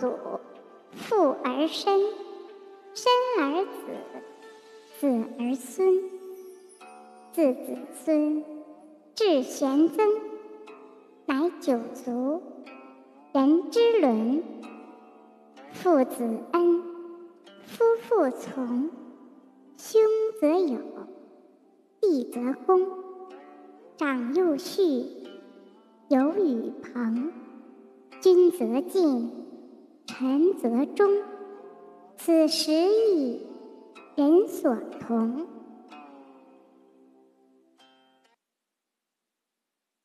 祖，父而身，身而子，子而孙，自子孙至玄曾，乃九族，人之伦。父子恩，夫妇从，兄则友，弟则恭，长幼序，友与朋。君则敬，陈则忠，此时义，人所同。